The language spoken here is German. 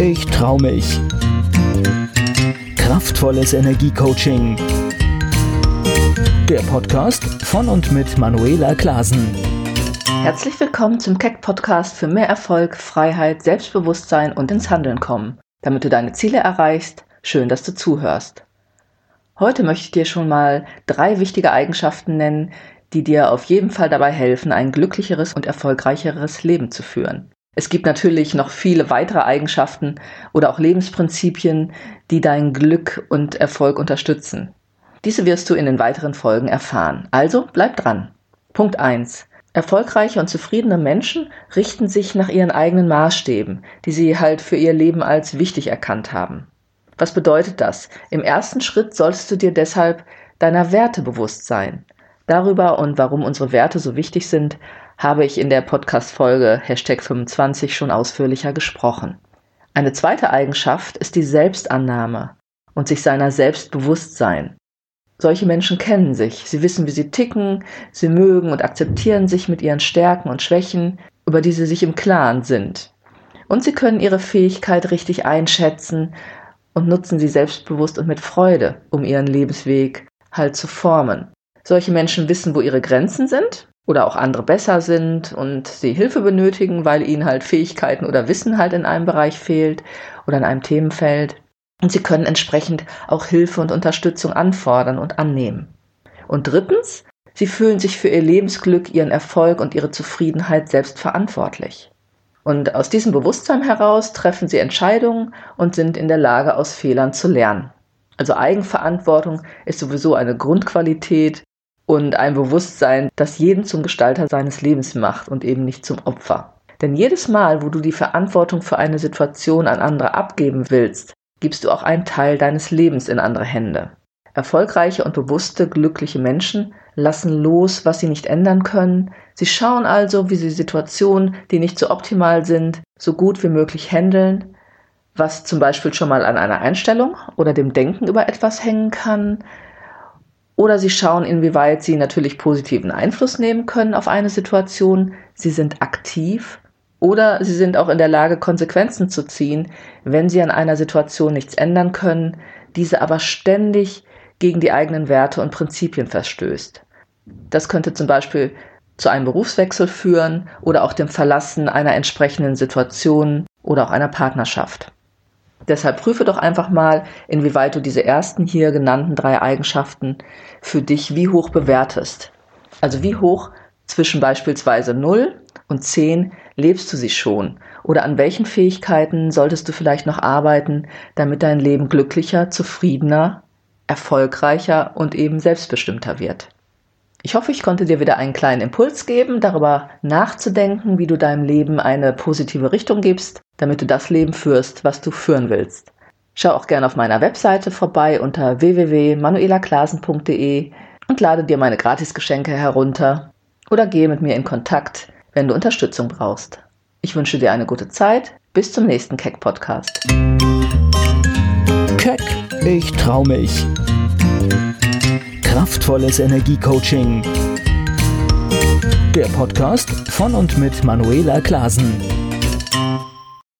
ich trau mich. Kraftvolles Energiecoaching. Der Podcast von und mit Manuela Klasen. Herzlich willkommen zum Keck Podcast für mehr Erfolg, Freiheit, Selbstbewusstsein und ins Handeln kommen. Damit du deine Ziele erreichst, schön, dass du zuhörst. Heute möchte ich dir schon mal drei wichtige Eigenschaften nennen, die dir auf jeden Fall dabei helfen, ein glücklicheres und erfolgreicheres Leben zu führen. Es gibt natürlich noch viele weitere Eigenschaften oder auch Lebensprinzipien, die dein Glück und Erfolg unterstützen. Diese wirst du in den weiteren Folgen erfahren. Also bleib dran. Punkt 1. Erfolgreiche und zufriedene Menschen richten sich nach ihren eigenen Maßstäben, die sie halt für ihr Leben als wichtig erkannt haben. Was bedeutet das? Im ersten Schritt solltest du dir deshalb deiner Werte bewusst sein. Darüber und warum unsere Werte so wichtig sind, habe ich in der Podcast-Folge Hashtag 25 schon ausführlicher gesprochen. Eine zweite Eigenschaft ist die Selbstannahme und sich seiner selbst bewusst sein. Solche Menschen kennen sich, sie wissen, wie sie ticken, sie mögen und akzeptieren sich mit ihren Stärken und Schwächen, über die sie sich im Klaren sind. Und sie können ihre Fähigkeit richtig einschätzen und nutzen sie selbstbewusst und mit Freude, um ihren Lebensweg halt zu formen. Solche Menschen wissen, wo ihre Grenzen sind oder auch andere besser sind und sie Hilfe benötigen, weil ihnen halt Fähigkeiten oder Wissen halt in einem Bereich fehlt oder in einem Themenfeld. Und sie können entsprechend auch Hilfe und Unterstützung anfordern und annehmen. Und drittens, sie fühlen sich für ihr Lebensglück, ihren Erfolg und ihre Zufriedenheit selbst verantwortlich. Und aus diesem Bewusstsein heraus treffen sie Entscheidungen und sind in der Lage, aus Fehlern zu lernen. Also Eigenverantwortung ist sowieso eine Grundqualität, und ein Bewusstsein, das jeden zum Gestalter seines Lebens macht und eben nicht zum Opfer. Denn jedes Mal, wo du die Verantwortung für eine Situation an andere abgeben willst, gibst du auch einen Teil deines Lebens in andere Hände. Erfolgreiche und bewusste, glückliche Menschen lassen los, was sie nicht ändern können. Sie schauen also, wie sie Situationen, die nicht so optimal sind, so gut wie möglich handeln, was zum Beispiel schon mal an einer Einstellung oder dem Denken über etwas hängen kann, oder sie schauen, inwieweit sie natürlich positiven Einfluss nehmen können auf eine Situation. Sie sind aktiv oder sie sind auch in der Lage, Konsequenzen zu ziehen, wenn sie an einer Situation nichts ändern können, diese aber ständig gegen die eigenen Werte und Prinzipien verstößt. Das könnte zum Beispiel zu einem Berufswechsel führen oder auch dem Verlassen einer entsprechenden Situation oder auch einer Partnerschaft. Deshalb prüfe doch einfach mal, inwieweit du diese ersten hier genannten drei Eigenschaften für dich wie hoch bewertest. Also wie hoch zwischen beispielsweise 0 und 10 lebst du sie schon? Oder an welchen Fähigkeiten solltest du vielleicht noch arbeiten, damit dein Leben glücklicher, zufriedener, erfolgreicher und eben selbstbestimmter wird? Ich hoffe, ich konnte dir wieder einen kleinen Impuls geben, darüber nachzudenken, wie du deinem Leben eine positive Richtung gibst, damit du das Leben führst, was du führen willst. Schau auch gerne auf meiner Webseite vorbei unter www.manuelaklasen.de und lade dir meine Gratisgeschenke herunter oder gehe mit mir in Kontakt, wenn du Unterstützung brauchst. Ich wünsche dir eine gute Zeit. Bis zum nächsten Keck Podcast. Keck, ich trau mich Kraftvolles Energiecoaching. Der Podcast von und mit Manuela Klasen.